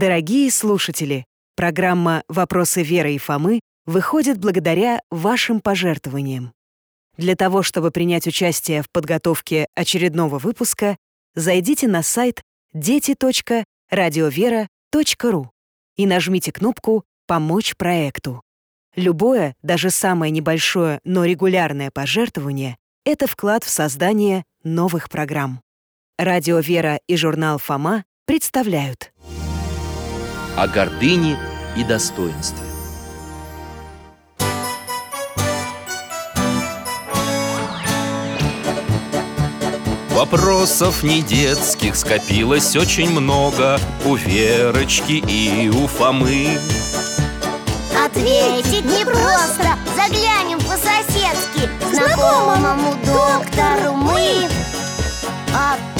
Дорогие слушатели, программа «Вопросы Веры и Фомы» выходит благодаря вашим пожертвованиям. Для того, чтобы принять участие в подготовке очередного выпуска, зайдите на сайт дети.радиовера.ру и нажмите кнопку «Помочь проекту». Любое, даже самое небольшое, но регулярное пожертвование — это вклад в создание новых программ. Радио «Вера» и журнал «Фома» представляют О гордыне и достоинстве. Вопросов не детских скопилось очень много У Верочки и у Фомы. Ответить непросто Заглянем по-соседски Знакомому доктору мы. Тайном,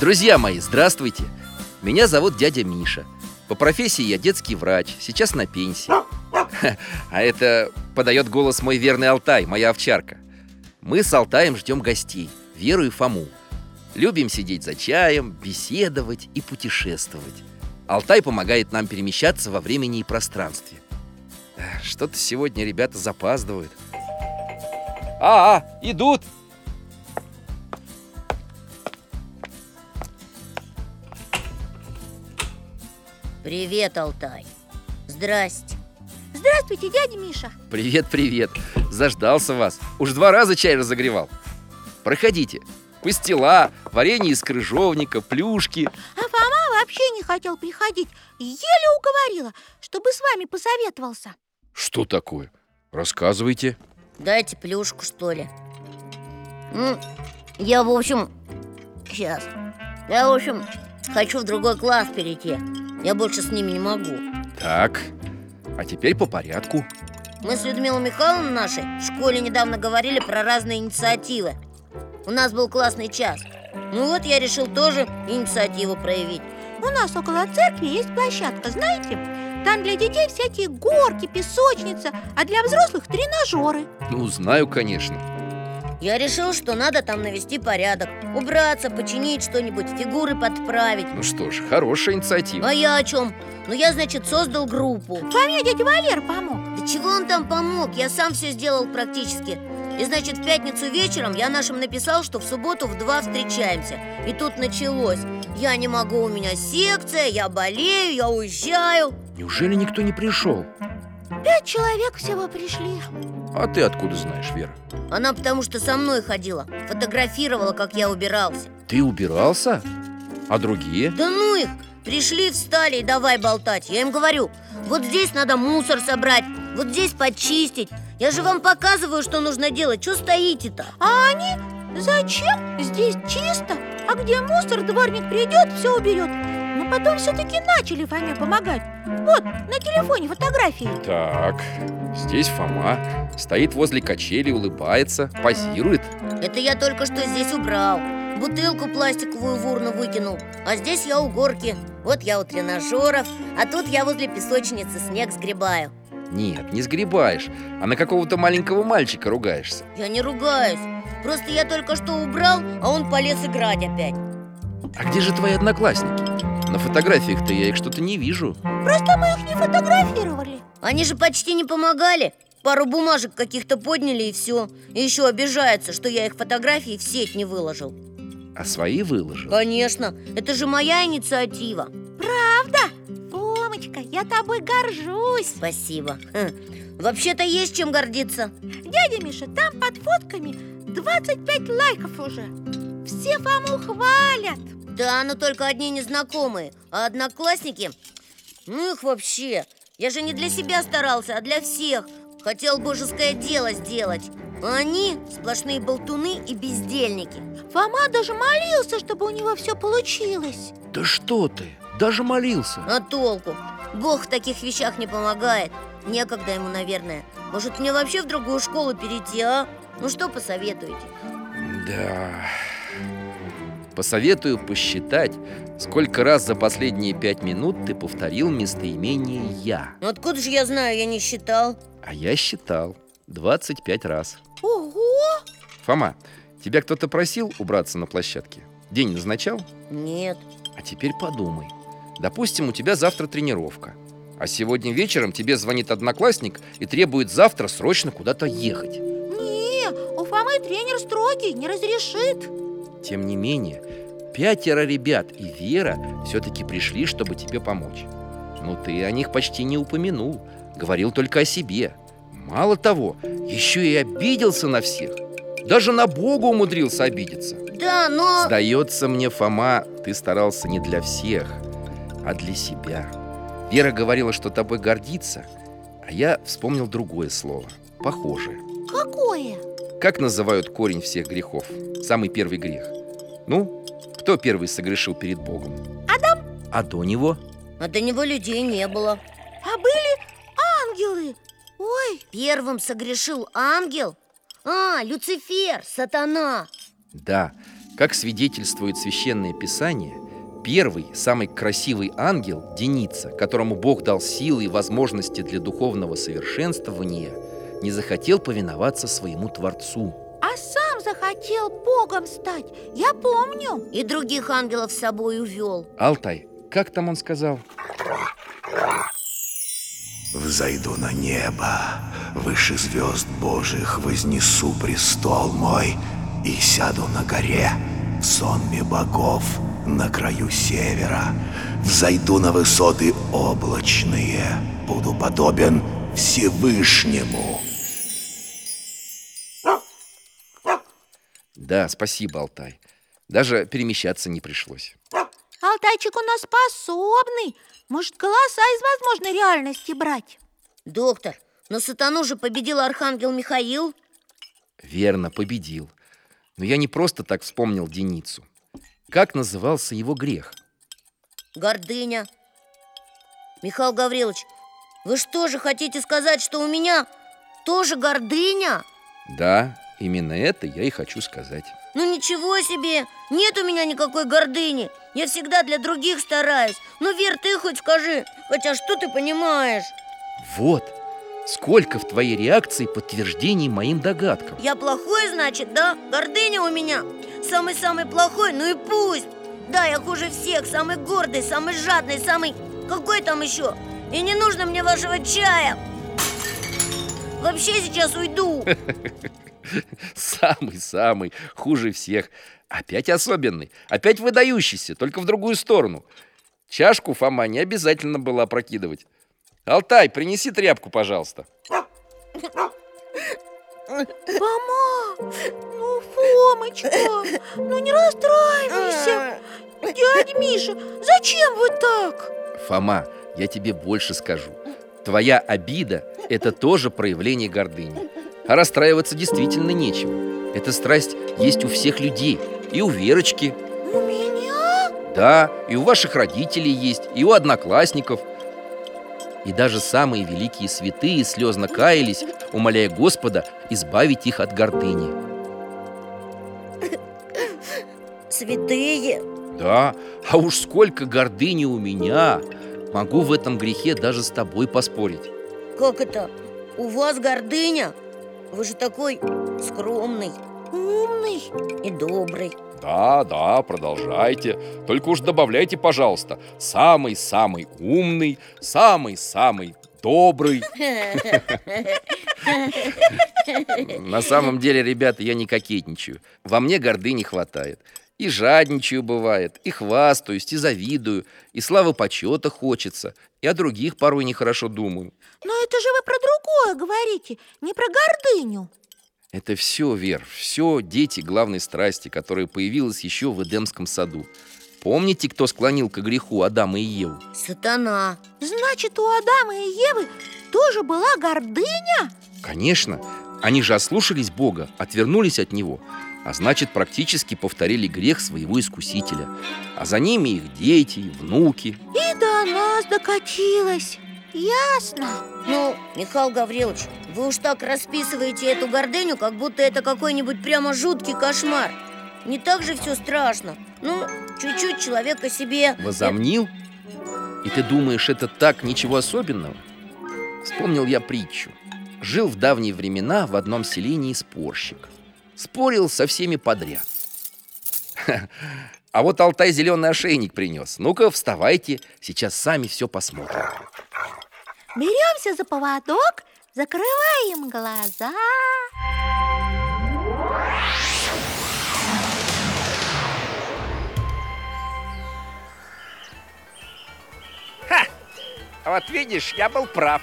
Друзья мои, здравствуйте! Меня зовут дядя Миша. По профессии я детский врач, сейчас на пенсии. А это подает голос мой верный Алтай, моя овчарка. Мы с Алтаем ждем гостей, Веру и Фому. Любим сидеть за чаем, беседовать и путешествовать. Алтай помогает нам перемещаться во времени и пространстве. Что-то сегодня ребята запаздывают. А, а, идут! Привет, Алтай. Здрасте. Здравствуйте, дядя Миша. Привет, привет. Заждался вас. Уж два раза чай разогревал. Проходите. Пастила, варенье из крыжовника, плюшки. А Фома вообще не хотел приходить Еле уговорила, чтобы с вами посоветовался. Что такое? Рассказывайте. Дайте плюшку, что ли. Я, в общем, сейчас Я, в общем, хочу в другой класс перейти Я больше с ними не могу. Так, а теперь по порядку. Мы с Людмилой Михайловной нашей в школе недавно говорили про разные инициативы. У нас был классный час. Ну вот я решил тоже инициативу проявить. У нас около церкви есть площадка, знаете? Там для детей всякие горки, песочница А для взрослых тренажеры. Ну, знаю, конечно Я решил, что надо там навести порядок Убраться, починить что-нибудь, фигуры подправить. Ну что ж, хорошая инициатива. А я о чем? Ну я, значит, создал группу. Фоме дядя Валер помог. Да чего он там помог? Я сам все сделал практически. И значит, в пятницу вечером я нашим написал, что в субботу в два встречаемся. И тут началось. Я не могу, у меня секция, я болею, я уезжаю. Неужели никто не пришел? Пять человек всего пришли А ты откуда знаешь, Вера? Она потому что со мной ходила Фотографировала, как я убирался Ты убирался? А другие? Да ну их! Пришли, встали и давай болтать Я им говорю, вот здесь надо мусор собрать Вот здесь почистить Я же вам показываю, что нужно делать Чего стоите-то? А они? Зачем? Здесь чисто А где мусор, дворник придет, все уберет потом все-таки начали Фоме помогать. Вот, на телефоне фотографии. Так, здесь Фома Стоит возле качели, улыбается, позирует. Это я только что здесь убрал. Бутылку пластиковую в урну выкинул А здесь я у горки. Вот я у тренажеров А тут я возле песочницы снег сгребаю. Нет, не сгребаешь, а на какого-то маленького мальчика ругаешься. Я не ругаюсь. Просто я только что убрал, а он полез играть опять. А где же твои одноклассники? На фотографиях-то я их что-то не вижу. Просто мы их не фотографировали. Они же почти не помогали. Пару бумажек каких-то подняли и все И еще обижаются, что я их фотографии в сеть не выложил. А свои выложил? Конечно, это же моя инициатива. Правда? Фомочка, я тобой горжусь. Спасибо. Хм. Вообще-то есть чем гордиться. Дядя Миша, там под фотками 25 лайков уже. Все Фому хвалят Да, но только одни незнакомые А одноклассники, ну их вообще Я же не для себя старался, а для всех. Хотел божеское дело сделать. А они сплошные болтуны и бездельники. Фома даже молился, чтобы у него все получилось. Да что ты, даже молился. А толку? Бог в таких вещах не помогает. Некогда ему, наверное. Может, мне вообще в другую школу перейти, а? Ну что посоветуете? Да Посоветую посчитать, сколько раз за последние пять минут ты повторил местоимение «я» Ну откуда же я знаю, я не считал. А я считал 25 раз. Ого! Фома, тебя кто-то просил убраться на площадке? День назначал? Нет. А теперь подумай. Допустим, у тебя завтра тренировка. А сегодня вечером тебе звонит одноклассник И требует завтра срочно куда-то ехать. Не, у Фомы тренер строгий, не разрешит Тем не менее, пятеро ребят и Вера все-таки пришли, чтобы тебе помочь. Но ты о них почти не упомянул Говорил только о себе. Мало того, еще и обиделся на всех. Даже на Бога умудрился обидеться. Да, но... Сдается мне, Фома, ты старался не для всех, а для себя. Вера говорила, что тобой гордится А я вспомнил другое слово, похожее. Какое? Как называют корень всех грехов? Самый первый грех Ну, кто первый согрешил перед Богом? Адам А до него? А до него людей не было А были ангелы Ой, Первым согрешил ангел? А, Люцифер, сатана Да, как свидетельствует Священное Писание Первый, самый красивый ангел, Деница, которому Бог дал силы и возможности для духовного совершенствования Не захотел повиноваться своему Творцу а сам захотел Богом стать Я помню И других ангелов с собой увел Алтай, как там он сказал? Взойду на небо, выше звезд Божьих вознесу престол мой и сяду на горе в сонме богов на краю севера. Взойду на высоты облачные, буду подобен Всевышнему. Да, спасибо, Алтай. Даже перемещаться не пришлось. Алтайчик у нас способный. Может, голоса из возможной реальности брать? Доктор, но сатану же победил архангел Михаил. Верно, победил. Но я не просто так вспомнил Деницу. Как назывался его грех? Гордыня. Михаил Гаврилович, вы что же хотите сказать, что у меня тоже гордыня? Да, именно это я и хочу сказать. Ну ничего себе, нет у меня никакой гордыни. Я всегда для других стараюсь. Ну, Вер, ты хоть скажи, хотя что ты понимаешь? Вот, сколько в твоей реакции подтверждений моим догадкам? Я плохой, значит, да? Гордыня у меня Самый-самый плохой, ну и пусть. Да, я хуже всех, самый гордый, самый жадный, самый... Какой там еще? И не нужно мне вашего чая. Вообще сейчас уйду Самый-самый, хуже всех. Опять особенный, опять выдающийся, только в другую сторону. Чашку Фома не обязательно было опрокидывать. Алтай, принеси тряпку, пожалуйста Фома, ну, Фомочка, ну не расстраивайся. Дядя Миша, зачем вы так? Фома, я тебе больше скажу. Твоя обида – это тоже проявление гордыни А расстраиваться действительно нечего. Эта страсть есть у всех людей. И у Верочки, У меня? да, и у ваших родителей есть И у одноклассников. И даже самые великие святые слезно каялись Умоляя Господа избавить их от гордыни. Святые? Да, а уж сколько гордыни у меня. Могу в этом грехе даже с тобой поспорить. Как это? У вас гордыня? Вы же такой скромный Умный и добрый. Да, да, продолжайте. Только уж добавляйте, пожалуйста Самый-самый умный Самый-самый добрый. На самом деле, ребята, я не кокетничаю. Во мне гордыни хватает И жадничаю бывает, и хвастаюсь, и завидую И славы почета хочется И о других порой нехорошо думаю. Но это же вы про другое говорите, не про гордыню. Это все, Вер, все дети главной страсти, которая появилась еще в Эдемском саду. Помните, кто склонил к греху Адама и Еву? Сатана. Значит, у Адама и Евы тоже была гордыня? Конечно, Они же ослушались Бога, отвернулись от Него А значит, практически повторили грех своего искусителя. А за ними их дети, внуки. И до нас докатилось. Ясно. Ну, Михаил Гаврилович, вы уж так расписываете эту гордыню, как будто это какой-нибудь прямо жуткий кошмар. Не так же все страшно. Ну, чуть-чуть человек о себе Возомнил? И ты думаешь, это так ничего особенного? Вспомнил я притчу. Жил в давние времена в одном селении спорщик Спорил со всеми подряд. А вот Алтай зеленый ошейник принес Ну-ка, вставайте, сейчас сами все посмотрим. Беремся за поводок, закрываем глаза. Вот видишь, я был прав.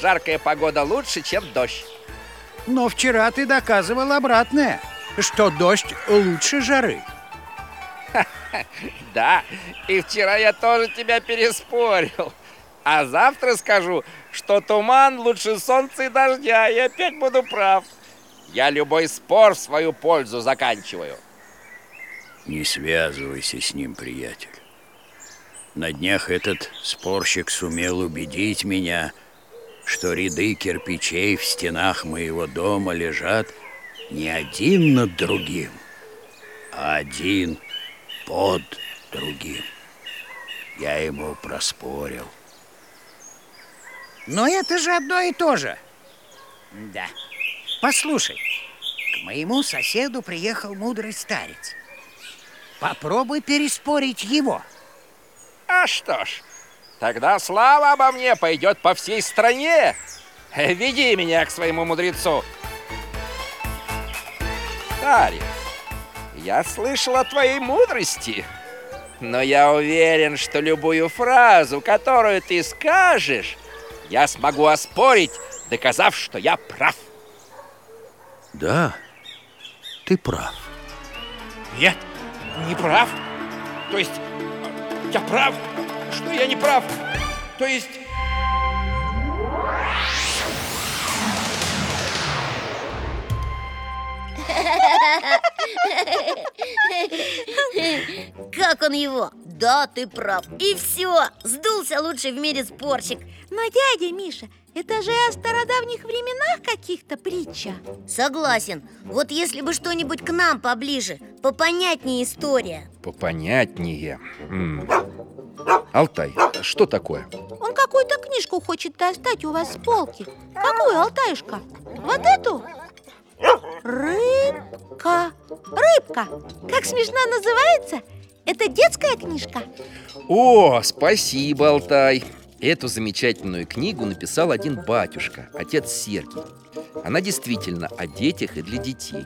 Жаркая погода лучше, чем дождь Но вчера ты доказывал обратное, что дождь лучше жары. Да, и вчера я тоже тебя переспорил А завтра скажу, что туман лучше солнца и дождя И опять буду прав Я любой спор в свою пользу заканчиваю Не связывайся с ним, приятель. На днях этот спорщик сумел убедить меня, что ряды кирпичей в стенах моего дома лежат не один над другим, а один под другим. Я ему проспорил. Но это же одно и то же. Да. Послушай, к моему соседу приехал мудрый старец. Попробуй переспорить его. А что ж, тогда слава обо мне пойдет по всей стране Веди меня к своему мудрецу Старец, я слышал о твоей мудрости Но я уверен, что любую фразу, которую ты скажешь Я смогу оспорить, доказав, что я прав Да, ты прав. Нет, не прав. То есть, я прав, что я не прав. То есть... Как он его? Да, ты прав И все, сдулся лучший в мире спорщик Но, дядя Миша, это же о стародавних временах каких-то притча Согласен Вот если бы что-нибудь к нам поближе Попонятнее история Попонятнее. М. Алтай, что такое? Он какую-то книжку хочет достать у вас с полки Какую, Алтаюшка? Вот эту? Рыбка Рыбка Как смешно называется? Это детская книжка? О, спасибо, Алтай. Эту замечательную книгу написал один батюшка, отец Сергий. Она действительно о детях и для детей.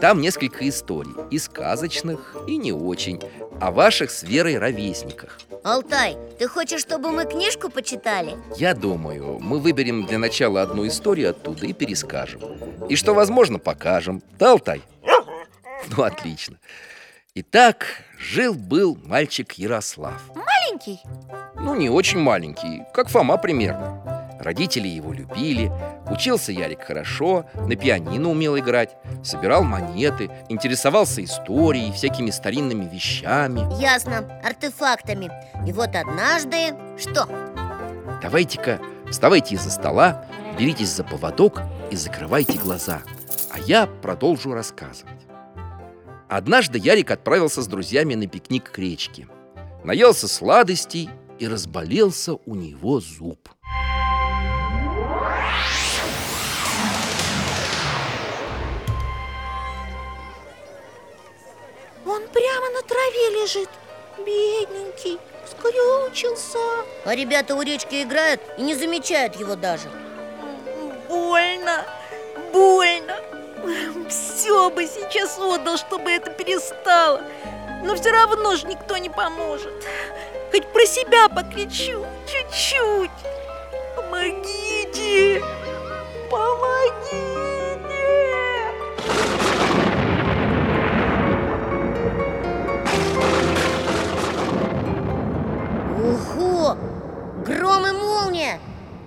Там несколько историй, и сказочных, и не очень, о ваших с Верой ровесниках. Алтай, ты хочешь, чтобы мы книжку почитали? Я думаю, мы выберем для начала одну историю оттуда и перескажем. И что возможно, покажем. Да, Алтай? Ну, отлично. Итак, жил-был мальчик Ярослав. Маленький? Ну, не очень маленький, как Фома примерно. Родители его любили, учился Ярик хорошо, на пианино умел играть, собирал монеты, интересовался историей, всякими старинными вещами. Ясно, артефактами И вот однажды... Что? Давайте-ка вставайте из-за стола, беритесь за поводок и закрывайте глаза, а я продолжу рассказывать. Однажды Ярик отправился с друзьями на пикник к речке. Наелся сладостей и разболелся у него зуб. Он прямо на траве лежит Бедненький, скрючился. А ребята у речки играют и не замечают его даже. Больно, больно. Все бы сейчас отдал, чтобы это перестало Но все равно же никто не поможет Хоть про себя покричу, чуть-чуть Помогите! Помогите! Ого! Гром и молния!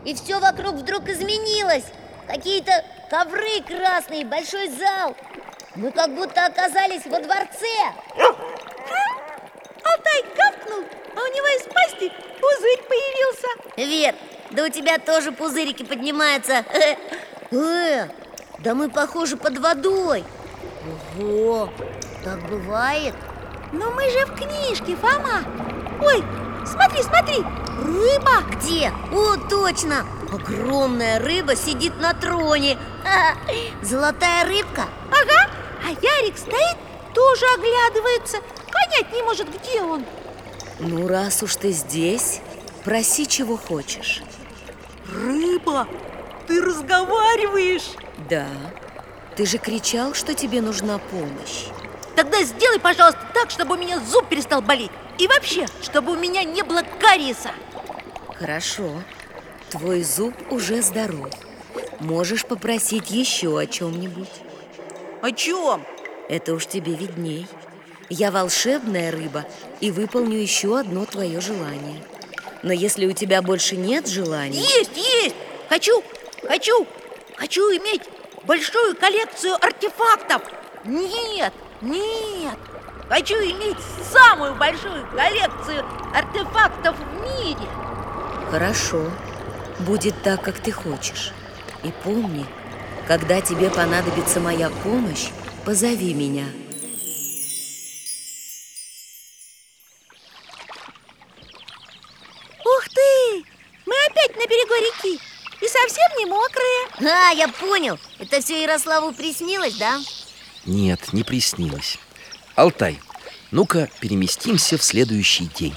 И все вокруг вдруг изменилось Какие-то ковры красные, большой зал Мы как будто оказались во дворце Алтай гавкнул, а у него из пасти пузырь Вер, да у тебя тоже пузырики поднимаются. Э, да мы похожи под водой. Ого, так бывает? Но мы же в книжке, Фома. Ой, смотри, смотри, рыба. Где? О, точно! Огромная рыба сидит на троне. Золотая рыбка? Ага, а Ярик стоит, тоже оглядывается. Понять не может, где он. Ну, раз уж ты здесь, проси, чего хочешь. Рыба, ты разговариваешь Да, ты же кричал, что тебе нужна помощь. Тогда сделай, пожалуйста, так, чтобы у меня зуб перестал болеть И вообще, чтобы у меня не было кариеса Хорошо, твой зуб уже здоров. Можешь попросить еще о чем-нибудь. О чем? Это уж тебе видней. Я волшебная рыба и выполню еще одно твое желание. Но если у тебя больше нет желаний... Есть, есть! Хочу, хочу, хочу иметь большую коллекцию артефактов Нет, нет Хочу иметь самую большую коллекцию артефактов в мире Хорошо, будет так, как ты хочешь. И помни, когда тебе понадобится моя помощь, позови меня. А, я понял Это все Ярославу приснилось, да? Нет, не приснилось Алтай, ну-ка переместимся в следующий день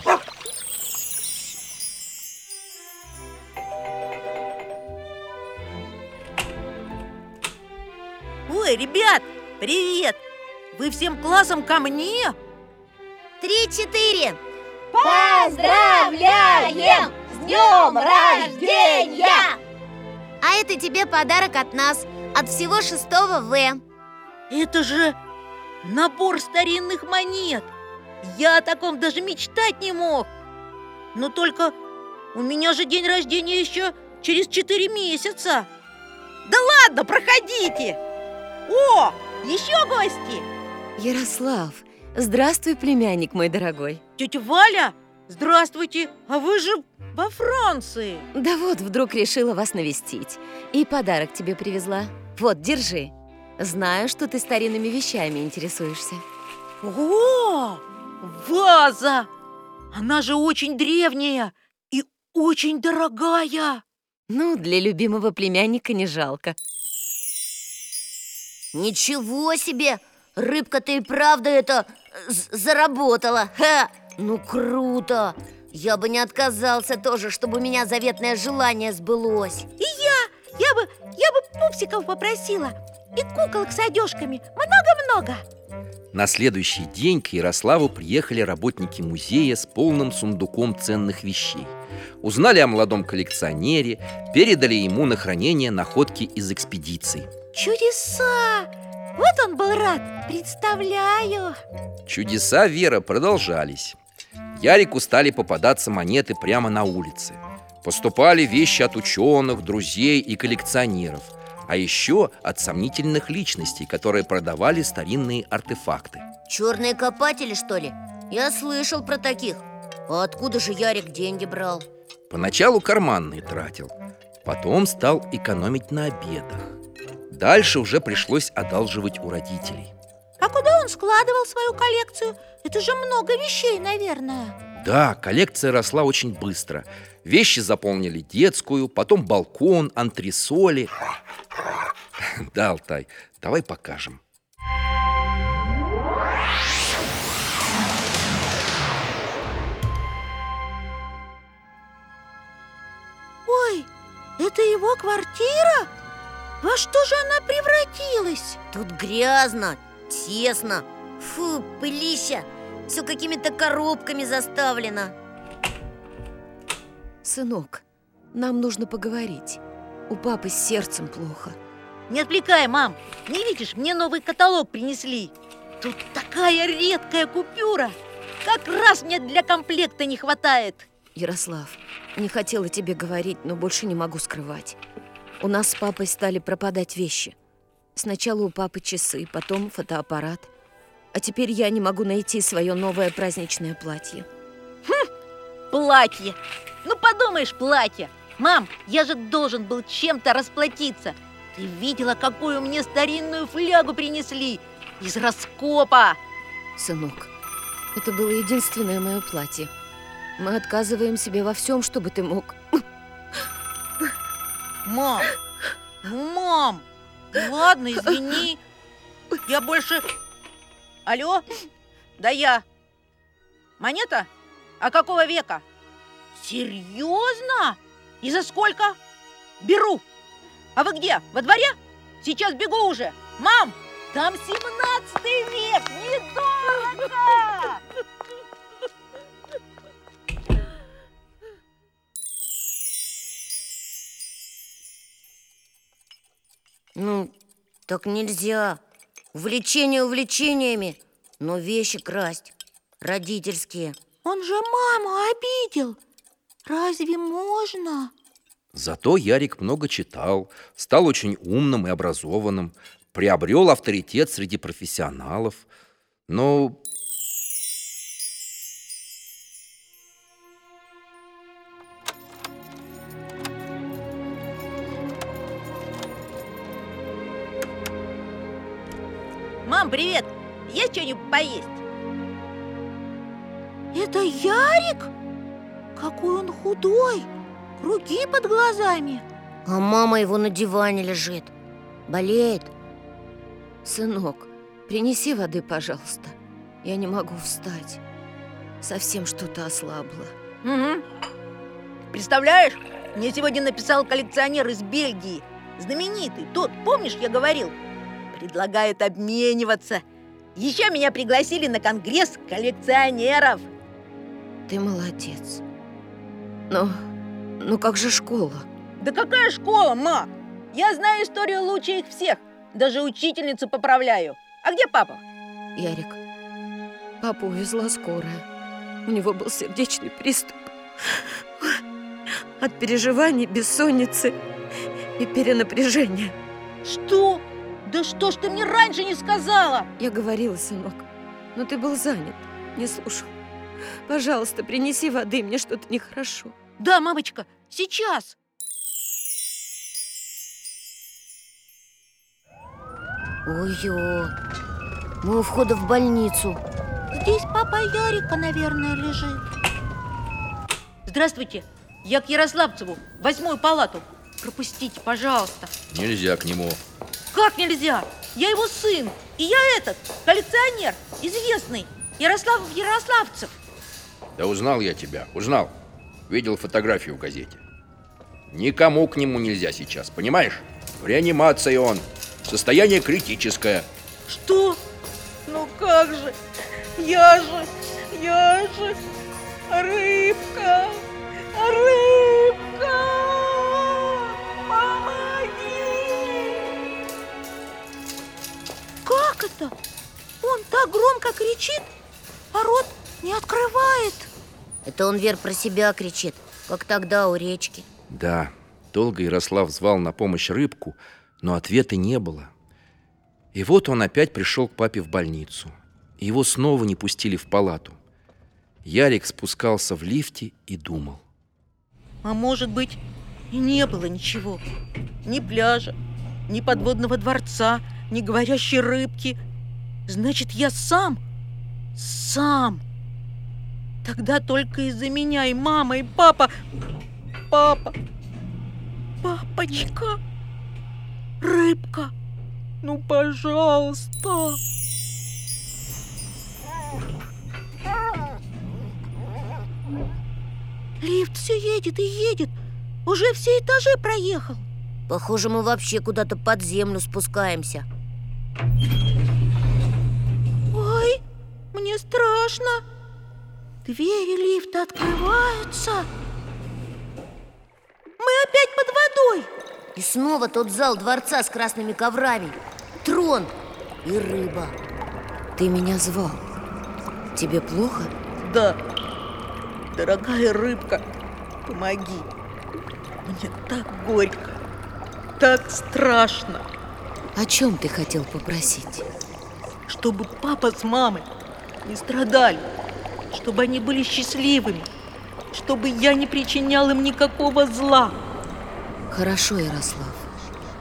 Ой, ребят, привет! Вы всем классом ко мне? Три-четыре Поздравляем с днем рождения! А это тебе подарок от нас От всего шестого В. Это же набор старинных монет. Я о таком даже мечтать не мог. Но только у меня же день рождения еще через четыре месяца. Да ладно, проходите. О, еще гости. Ярослав, здравствуй, племянник мой дорогой. Тетя Валя, здравствуйте А вы же во Франции Да вот, вдруг решила вас навестить. И подарок тебе привезла. Вот, держи. Знаю, что ты старинными вещами интересуешься. О, ваза! Она же очень древняя и очень дорогая Ну, для любимого племянника не жалко. Ничего себе! Рыбка-то и правда это заработала Ха! Ну круто! Я бы не отказался тоже, чтобы у меня заветное желание сбылось. И я, я бы, я бы пупсиков попросила. И куколок с одежками. Много-много. На следующий день к Ярославу приехали работники музея с полным сундуком ценных вещей. Узнали о молодом коллекционере, передали ему на хранение находки из экспедиции. Чудеса! Вот он был рад, представляю. Чудеса Вера продолжались. Ярику стали попадаться монеты прямо на улице. Поступали вещи от ученых, друзей и коллекционеров А еще от сомнительных личностей, которые продавали старинные артефакты. Черные копатели, что ли? Я слышал про таких. А откуда же Ярик деньги брал? Поначалу карманные тратил Потом стал экономить на обедах Дальше уже пришлось одалживать у родителей. А куда он складывал свою коллекцию? Это же много вещей, наверное. Да, коллекция росла очень быстро. Вещи заполнили детскую, потом балкон, антресоли. Да, Алтай, давай покажем. Ой, это его квартира? Во что же она превратилась? Тут грязно, тесно Фу, пылища Все какими-то коробками заставлено Сынок, нам нужно поговорить. У папы с сердцем плохо. Не отвлекай, мам Не видишь, мне новый каталог принесли Тут такая редкая купюра Как раз мне для комплекта не хватает Ярослав, не хотела тебе говорить, но больше не могу скрывать. У нас с папой стали пропадать вещи. Сначала у папы часы, потом фотоаппарат. А теперь я не могу найти свое новое праздничное платье. Платье. Ну, подумаешь, платье. Мам, я же должен был чем-то расплатиться. Ты видела, какую мне старинную флягу принесли? Из раскопа. Сынок, это было единственное мое платье. Мы отказываем себе во всем, чтобы ты мог. Мам, ну, мам, ладно, извини. Я больше... Алло? Да я. Монета? А какого века? Серьезно? И за сколько? Беру. А вы где? Во дворе? Сейчас бегу уже. Мам, там 17 век, недорого! Ну, так нельзя. Увлечение увлечениями, но вещи красть. Родительские. Он же маму обидел. Разве можно? Зато Ярик много читал, стал очень умным и образованным, приобрел авторитет среди профессионалов. Но Привет! Есть что-нибудь поесть? Это Ярик? Какой он худой! Круги под глазами А мама его на диване лежит. Болеет. Сынок, принеси воды, пожалуйста. Я не могу встать. Совсем что-то ослабло. Угу. Представляешь, мне сегодня написал коллекционер из Бельгии Знаменитый, тот, помнишь, я говорил Предлагают обмениваться Еще меня пригласили на конгресс коллекционеров Ты молодец. Но, ну как же школа? Да какая школа, ма? Я знаю историю лучше их всех Даже учительницу поправляю А где папа? Ярик, папу увезла скорая. У него был сердечный приступ. От переживаний, бессонницы и перенапряжения. Что? Да что ж ты мне раньше не сказала? Я говорила, сынок, но ты был занят, не слушал. Пожалуйста, принеси воды, мне что-то нехорошо. Да, мамочка, сейчас Ой-ё. Мы у входа в больницу. Здесь папа Ярика, наверное, лежит Здравствуйте, я к Ярославцеву, восьмую палату Пропустите, пожалуйста нельзя к нему. Как нельзя? Я его сын И я этот, коллекционер, известный Ярослав Ярославцев Да узнал я тебя, узнал. Видел фотографию в газете. Никому к нему нельзя сейчас, понимаешь? В реанимации он. Состояние критическое. Что? Ну как же? Я же, я же рыбка, рыбка! Как это? Он так громко кричит, а рот не открывает. Это он, Вер, про себя кричит, как тогда у речки. Да, долго Ярослав звал на помощь рыбку, но ответа не было. И вот он опять пришел к папе в больницу. Его снова не пустили в палату. Ярик спускался в лифте и думал. А может быть, и не было ничего. Ни пляжа, ни подводного дворца, ни говорящей рыбки. Значит, я сам, сам. Тогда только из-за меня и мама, и папа... Папа, папочка, рыбка, ну, пожалуйста. Лифт все едет и едет. Уже все этажи проехал. Похоже, мы вообще куда-то под землю спускаемся. Ой, мне страшно. Двери лифта открываются. Мы опять под водой. И снова тот зал дворца с красными коврами. Трон и рыба. Ты меня звал. Тебе плохо? Да, дорогая рыбка, помоги. Мне так горько. так страшно. О чем ты хотел попросить? Чтобы папа с мамой не страдали, чтобы они были счастливыми, чтобы я не причинял им никакого зла. Хорошо, Ярослав.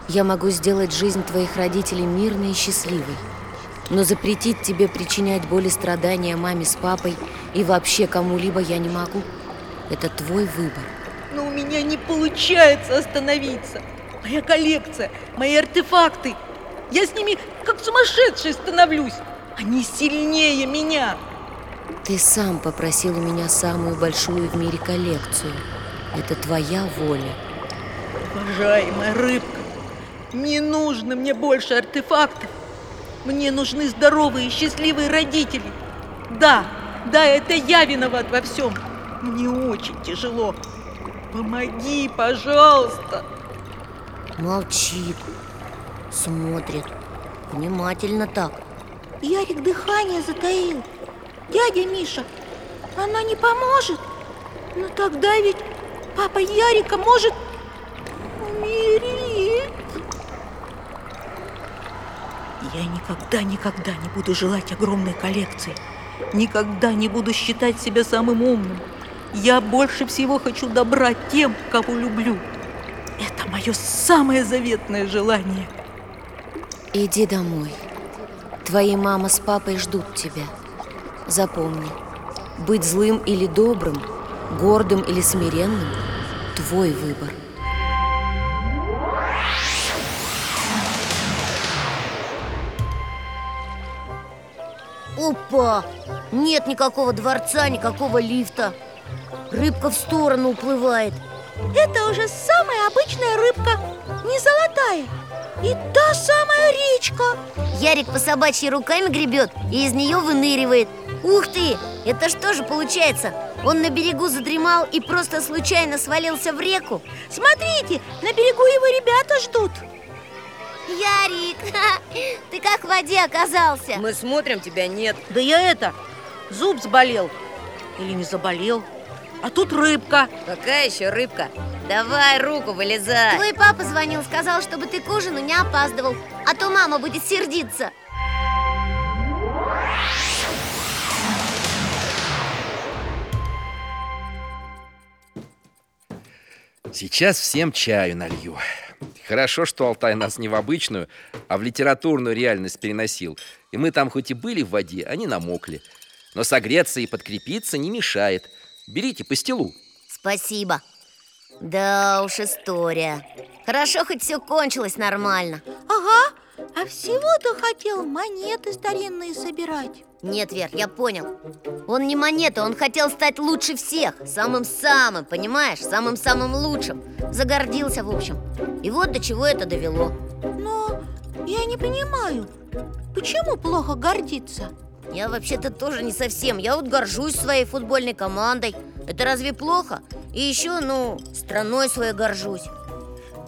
Я могу сделать жизнь твоих родителей мирной и счастливой. Но запретить тебе причинять боль и страдания маме с папой и вообще кому-либо я не могу. Это твой выбор. Но у меня не получается остановиться. Моя коллекция, мои артефакты. Я с ними как сумасшедший становлюсь. Они сильнее меня. Ты сам попросил у меня самую большую в мире коллекцию. Это твоя воля. Уважаемая рыбка, не нужно мне больше артефактов. Мне нужны здоровые и счастливые родители. Да, да, это я виноват во всем. Мне очень тяжело. Помоги, пожалуйста. Молчит, смотрит, внимательно так. Ярик дыхание затаил. Дядя Миша, она не поможет. Но тогда ведь папа Ярика может умереть. Я никогда-никогда не буду желать огромной коллекции. Никогда не буду считать себя самым умным. Я больше всего хочу добра тем, кого люблю. Это мое самое заветное желание. Иди домой. Твои мама с папой ждут тебя. Запомни, быть злым или добрым, гордым или смиренным – твой выбор. Опа! Нет никакого дворца, никакого лифта. Рыбка в сторону уплывает. Это уже самая обычная рыбка, не золотая. И та самая речка. Ярик по собачьей руками гребет и из нее выныривает. Ух ты! Это что же получается? Он на берегу задремал и просто случайно свалился в реку? Смотрите, на берегу его ребята ждут. Ярик, ты как в воде оказался? Мы смотрим, тебя нет. Да я это, зуб заболел. Или не заболел. А тут рыбка. Какая еще рыбка? Давай руку вылезай. Твой папа звонил, сказал, чтобы ты к ужину не опаздывал, а то мама будет сердиться. Сейчас всем чаю налью. Хорошо, что Алтай нас не в обычную, а в литературную реальность переносил. И мы там хоть и были в воде, а не намокли. Но согреться и подкрепиться не мешает. Берите по стелу. Спасибо. Да уж история. Хорошо, хоть все кончилось нормально. Ага, а всего-то хотел монеты старинные собирать. Нет, Вер, я понял. Он не монета, он хотел стать лучше всех. Самым-самым, понимаешь? Самым-самым лучшим. Загордился, в общем. И вот до чего это довело. Но я не понимаю, почему плохо гордиться? Я вообще-то тоже не совсем. Я вот горжусь своей футбольной командой. Это разве плохо? И еще, ну, страной своей горжусь.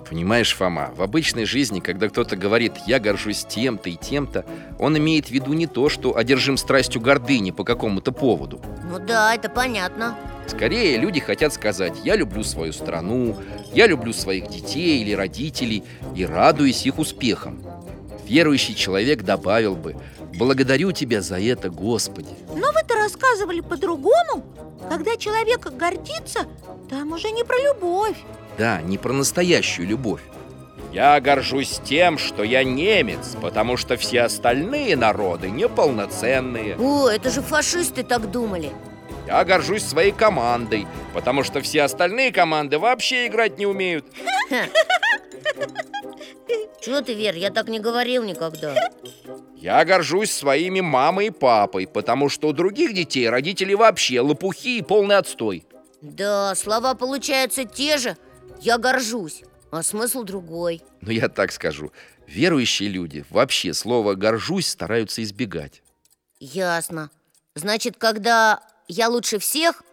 Понимаешь, Фома, в обычной жизни, когда кто-то говорит «я горжусь тем-то и тем-то», он имеет в виду не то, что одержим страстью гордыни по какому-то поводу. Ну да, это понятно. Скорее, люди хотят сказать «я люблю свою страну», «я люблю своих детей или родителей» и радуюсь их успехам. Верующий человек добавил бы «благодарю тебя за это, Господи». Но вы-то рассказывали по-другому. Когда человек гордится, там уже не про любовь. Да, не про настоящую любовь. Я горжусь тем, что я немец, потому что все остальные народы неполноценные. О, это же фашисты так думали. Я горжусь своей командой, потому что все остальные команды вообще играть не умеют. Чего ты, Вер, я так не говорил никогда. Я горжусь своими мамой и папой, потому что у других детей родители вообще лопухи и полный отстой. Да, слова получаются те же. Я горжусь, а смысл другой. Но я так скажу, верующие люди вообще слово «горжусь» стараются избегать. Ясно. Значит, когда я лучше всех,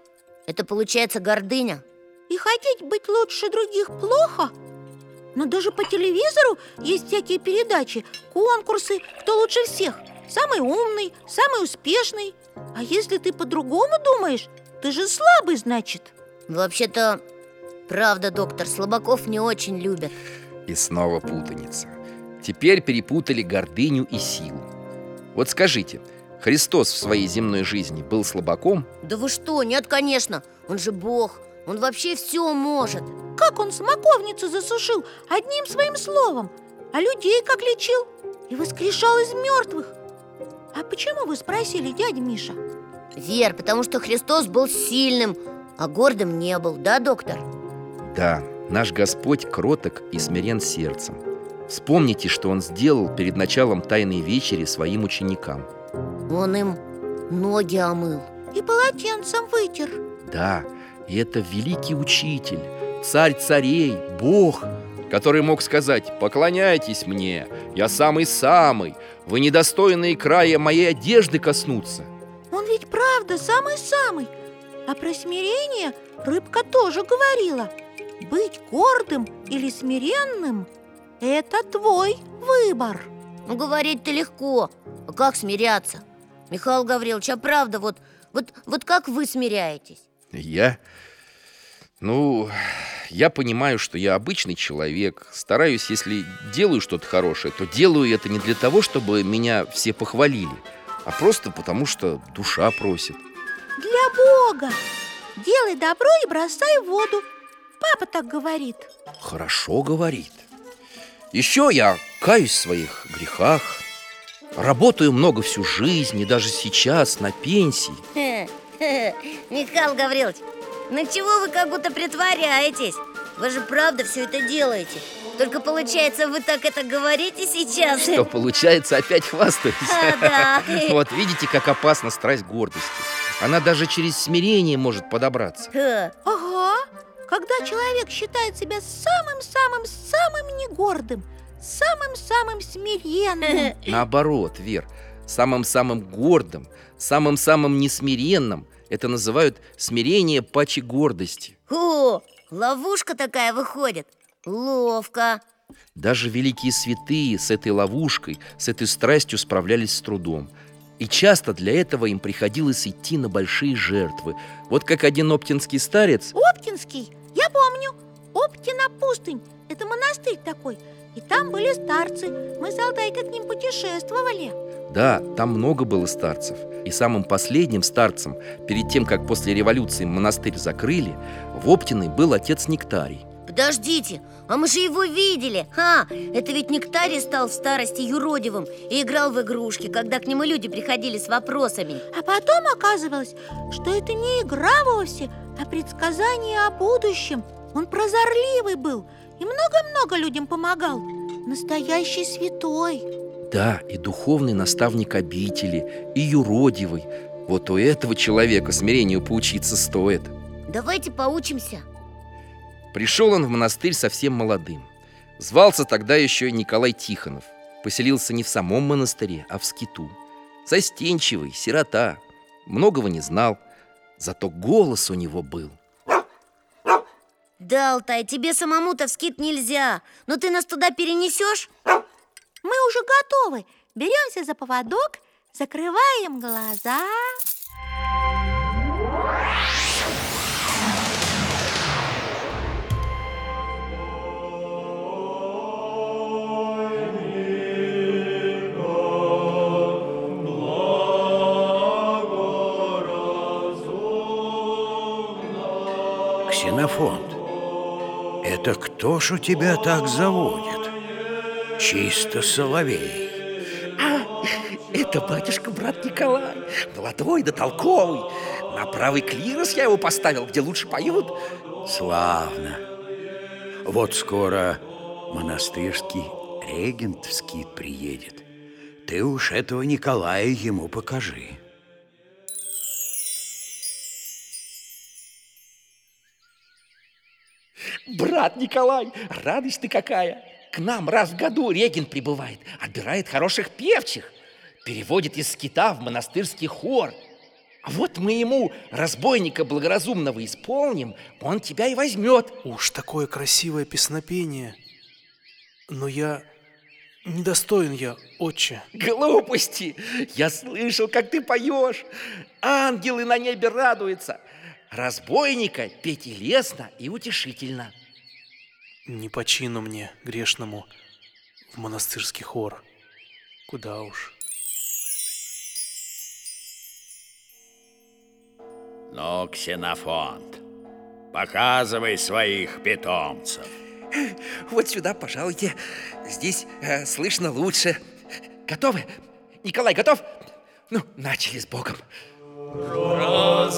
это получается гордыня. И хотеть быть лучше других плохо? Но даже по телевизору есть всякие передачи, конкурсы, кто лучше всех Самый умный, самый успешный А если ты по-другому думаешь, ты же слабый, значит Вообще-то, правда, доктор, слабаков не очень любят И снова путаница. Теперь перепутали гордыню и силу. Вот скажите, Христос в своей земной жизни был слабаком? Да вы что, нет, конечно Он же Бог, он вообще все может Как он смоковницу засушил одним своим словом А людей как лечил и воскрешал из мертвых А почему вы спросили, дядя Миша? Вер, потому что Христос был сильным, а гордым не был, да, доктор? Да, наш Господь кроток и смирен сердцем. Вспомните, что Он сделал перед началом Тайной Вечери своим ученикам. Он им ноги омыл. И полотенцем вытер. Да, и это великий учитель, царь царей, Бог Который мог сказать «Поклоняйтесь мне, я самый-самый Вы недостойные края моей одежды коснуться» Он ведь правда самый-самый А про смирение рыбка тоже говорила. Быть гордым или смиренным – это твой выбор. Ну, говорить-то легко, а как смиряться? Михаил Гаврилович, а правда, вот, вот, вот как вы смиряетесь? Я... Ну, я понимаю, что я обычный человек Стараюсь, если делаю что-то хорошее То делаю это не для того, чтобы меня все похвалили А просто потому, что душа просит. Для Бога! Делай добро и бросай в воду. Папа так говорит. Хорошо говорит. Еще я каюсь в своих грехах Работаю много всю жизнь И даже сейчас на пенсии. Михаил Гаврилович, ну чего вы как будто притворяетесь? Вы же правда все это делаете. Только получается, вы так это говорите сейчас? Что получается, опять хвастаюсь А, да. Вот видите, как опасна страсть гордости. Она даже через смирение может подобраться. Ага, когда человек считает себя самым-самым-самым негордым Самым-самым смиренным. Наоборот, Вер, самым-самым гордым, самым-самым несмиренным Это называют смирение паче гордости. О, ловушка такая выходит. Ловко. Даже великие святые с этой ловушкой, с этой страстью справлялись с трудом. И часто для этого им приходилось идти на большие жертвы. Вот как один оптинский старец Оптинский, я помню. Оптина пустынь, это монастырь такой И там были старцы. Мы с Алтайкой к ним путешествовали. Да, там много было старцев. И самым последним старцем Перед тем, как после революции монастырь закрыли В Оптиной был отец Нектарий. Подождите, а мы же его видели. Ха, это ведь Нектарий стал в старости юродивым И играл в игрушки, когда к нему люди приходили с вопросами. А потом оказывалось, что это не игра вовсе, а предсказание о будущем. Он прозорливый был и много-много людям помогал. Настоящий святой. Да, и духовный наставник обители, и юродивый. Вот у этого человека смирению поучиться стоит. Давайте поучимся. Пришел он в монастырь совсем молодым. Звался тогда еще Николай Тихонов. Поселился не в самом монастыре, а в скиту. Застенчивый, сирота. Многого не знал. Зато голос у него был Да, Алтай, тебе самому-то в скит нельзя. Но ты нас туда перенесешь? Мы уже готовы. Беремся за поводок, закрываем глаза это кто ж у тебя так заводит? Чисто соловей. А, это батюшка брат Николай. Молодой да толковый. На правый клирос я его поставил, где лучше поют. Славно. Вот скоро монастырский регент в скит приедет. Ты уж этого Николая ему покажи Брат Николай, радость ты какая К нам раз в году регент прибывает Отбирает хороших певчих Переводит из скита в монастырский хор А вот мы ему разбойника благоразумного исполним Он тебя и возьмет Уж такое красивое песнопение. Но я недостоин я, отче. Глупости! Я слышал, как ты поешь Ангелы на небе радуются Разбойника петь и лестно, и утешительно Не по чину мне, грешному, в монастырский хор. Куда уж. Ну, Ксенофонт, показывай своих питомцев. Вот сюда, пожалуйте. Здесь э, слышно лучше. Готовы? Николай, готов? Ну, начали с Богом. Это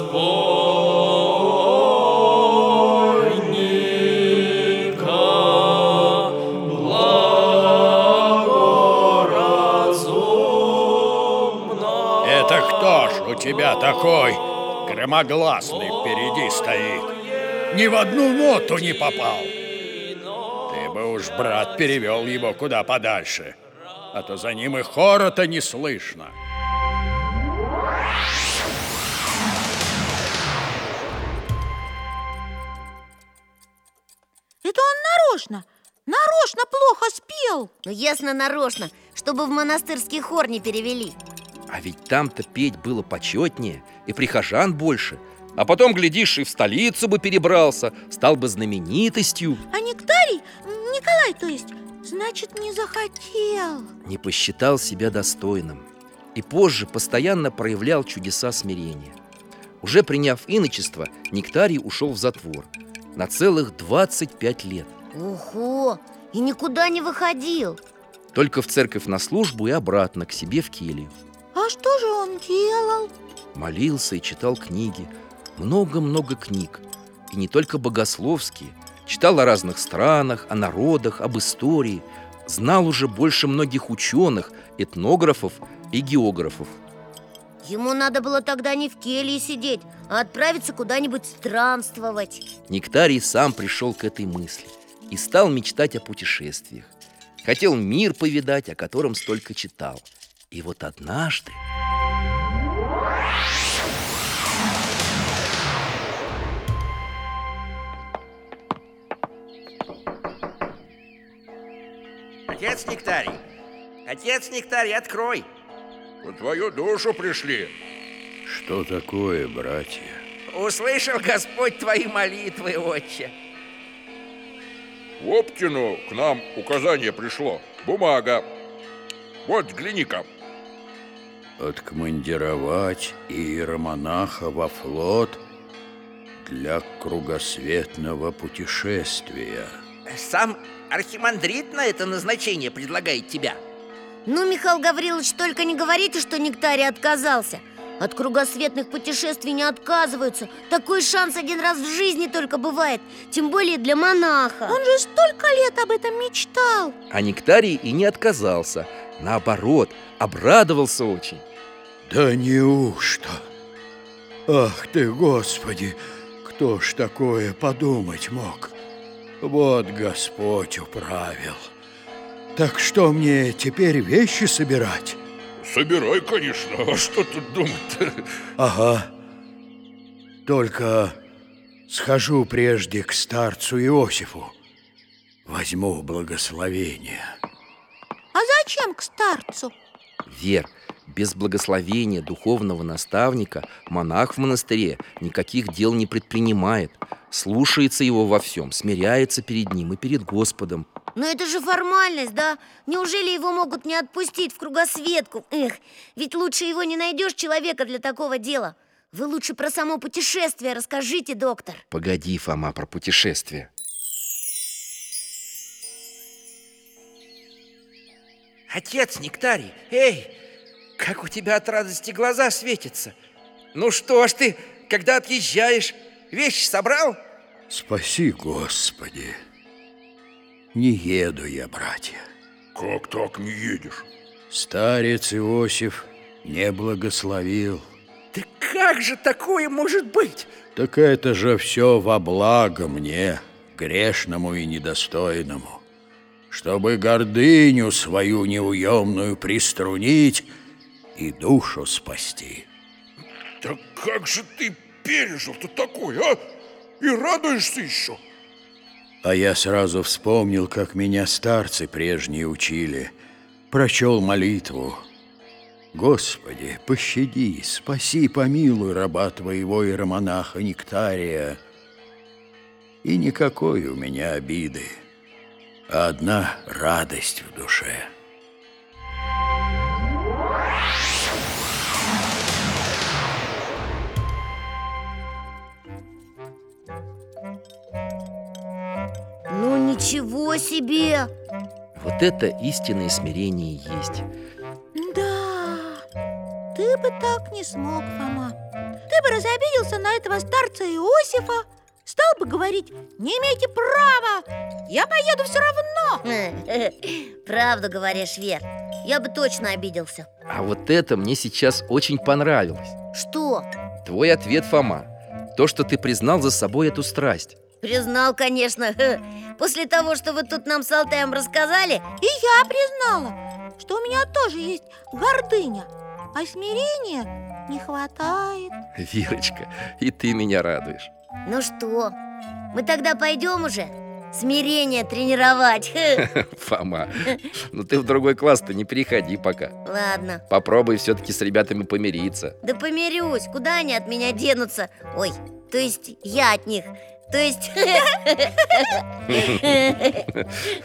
тебя такой громогласный впереди стоит? Ни в одну ноту не попал. Ты бы уж, брат, перевел его куда подальше, а то за ним и хора-то не слышно. Это он нарочно, нарочно плохо спел. Ну, ясно, нарочно, чтобы в монастырский хор не перевели А ведь там-то петь было почетнее и прихожан больше. А потом, глядишь, и в столицу бы перебрался, стал бы знаменитостью. А Нектарий, Николай, то есть, значит, не захотел. Не посчитал себя достойным. И позже постоянно проявлял чудеса смирения. Уже приняв иночество, Нектарий ушел в затвор На целых 25 лет. Ого, и никуда не выходил. Только в церковь на службу и обратно к себе в келью А что же он делал? Молился и читал книги. Много-много книг. И не только богословские. Читал о разных странах, о народах, об истории. Знал уже больше многих ученых, этнографов и географов. Ему надо было тогда не в келье сидеть, а отправиться куда-нибудь странствовать. Нектарий сам пришел к этой мысли И стал мечтать о путешествиях. Хотел мир повидать, о котором столько читал И вот однажды Отец Нектарий! Отец Нектарий, открой! По твою душу пришли. Что такое, братья? Услышал Господь твои молитвы, отче. В Оптину к нам указание пришло. Бумага. Вот, взгляни-ка. Откомандировать иеромонаха во флот для кругосветного путешествия. Сам архимандрит на это назначение предлагает тебя. Ну, Михаил Гаврилович, только не говорите, что Нектарий отказался. От кругосветных путешествий не отказываются. Такой шанс один раз в жизни только бывает Тем более для монаха. Он же столько лет об этом мечтал. А Нектарий и не отказался. Наоборот, обрадовался очень Да неужто? Ах ты, Господи, кто ж такое подумать мог? Вот Господь управил. Так что мне теперь вещи собирать? Собирай, конечно. А что тут думать-то? Ага. Только схожу прежде к старцу Иосифу. Возьму благословение. А зачем к старцу? Вер, без благословения духовного наставника монах в монастыре никаких дел не предпринимает. Слушается его во всем, смиряется перед ним и перед Господом. Но это же формальность, да? Неужели его могут не отпустить в кругосветку? Эх, ведь лучше его не найдешь человека для такого дела. Вы лучше про само путешествие расскажите, доктор. Погоди, Фома, про путешествие. Отец Нектарий, эй, как у тебя от радости глаза светятся Ну что ж ты, когда отъезжаешь, вещи собрал? Спаси, Господи. Не еду я, братья. Как так не едешь? Старец Иосиф не благословил. Да как же такое может быть? Так это же все во благо мне, грешному и недостойному. Чтобы гордыню свою неуемную приструнить и душу спасти. Да как же ты пережил-то такое, а? И радуешься еще? А я сразу вспомнил, как меня старцы прежние учили. Прочел молитву. Господи, пощади, спаси, помилуй раба твоего иеромонаха Нектария. И никакой у меня обиды. а одна радость в душе. Ничего себе! Вот это истинное смирение есть. Да, ты бы так не смог, Фома. Ты бы разобиделся на этого старца Иосифа, стал бы говорить, не имеете права, я поеду все равно. Правду говоришь, Вер, я бы точно обиделся. А вот это мне сейчас очень понравилось. Что? Твой ответ, Фома. То, что ты признал за собой эту страсть. Признал, конечно. После того, что вы тут нам с Алтаем рассказали И я признала, что у меня тоже есть гордыня А смирения не хватает. Вирочка, и ты меня радуешь. Ну что, мы тогда пойдем уже? Смирение тренировать. Фома, ну ты в другой класс-то не переходи пока. Ладно. Попробуй все-таки с ребятами помириться. Да помирюсь, куда они от меня денутся? Ой, то есть я от них то есть...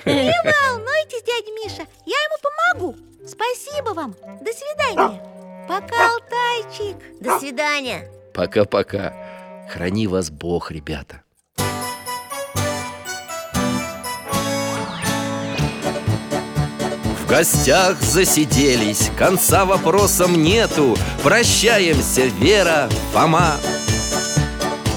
Не волнуйтесь, дядя Миша, я ему помогу. Спасибо вам, до свидания. Пока, Алтайчик. До свидания. Пока-пока. Храни вас Бог, ребята. В гостях засиделись, конца вопросам нету. Прощаемся, Вера, Фома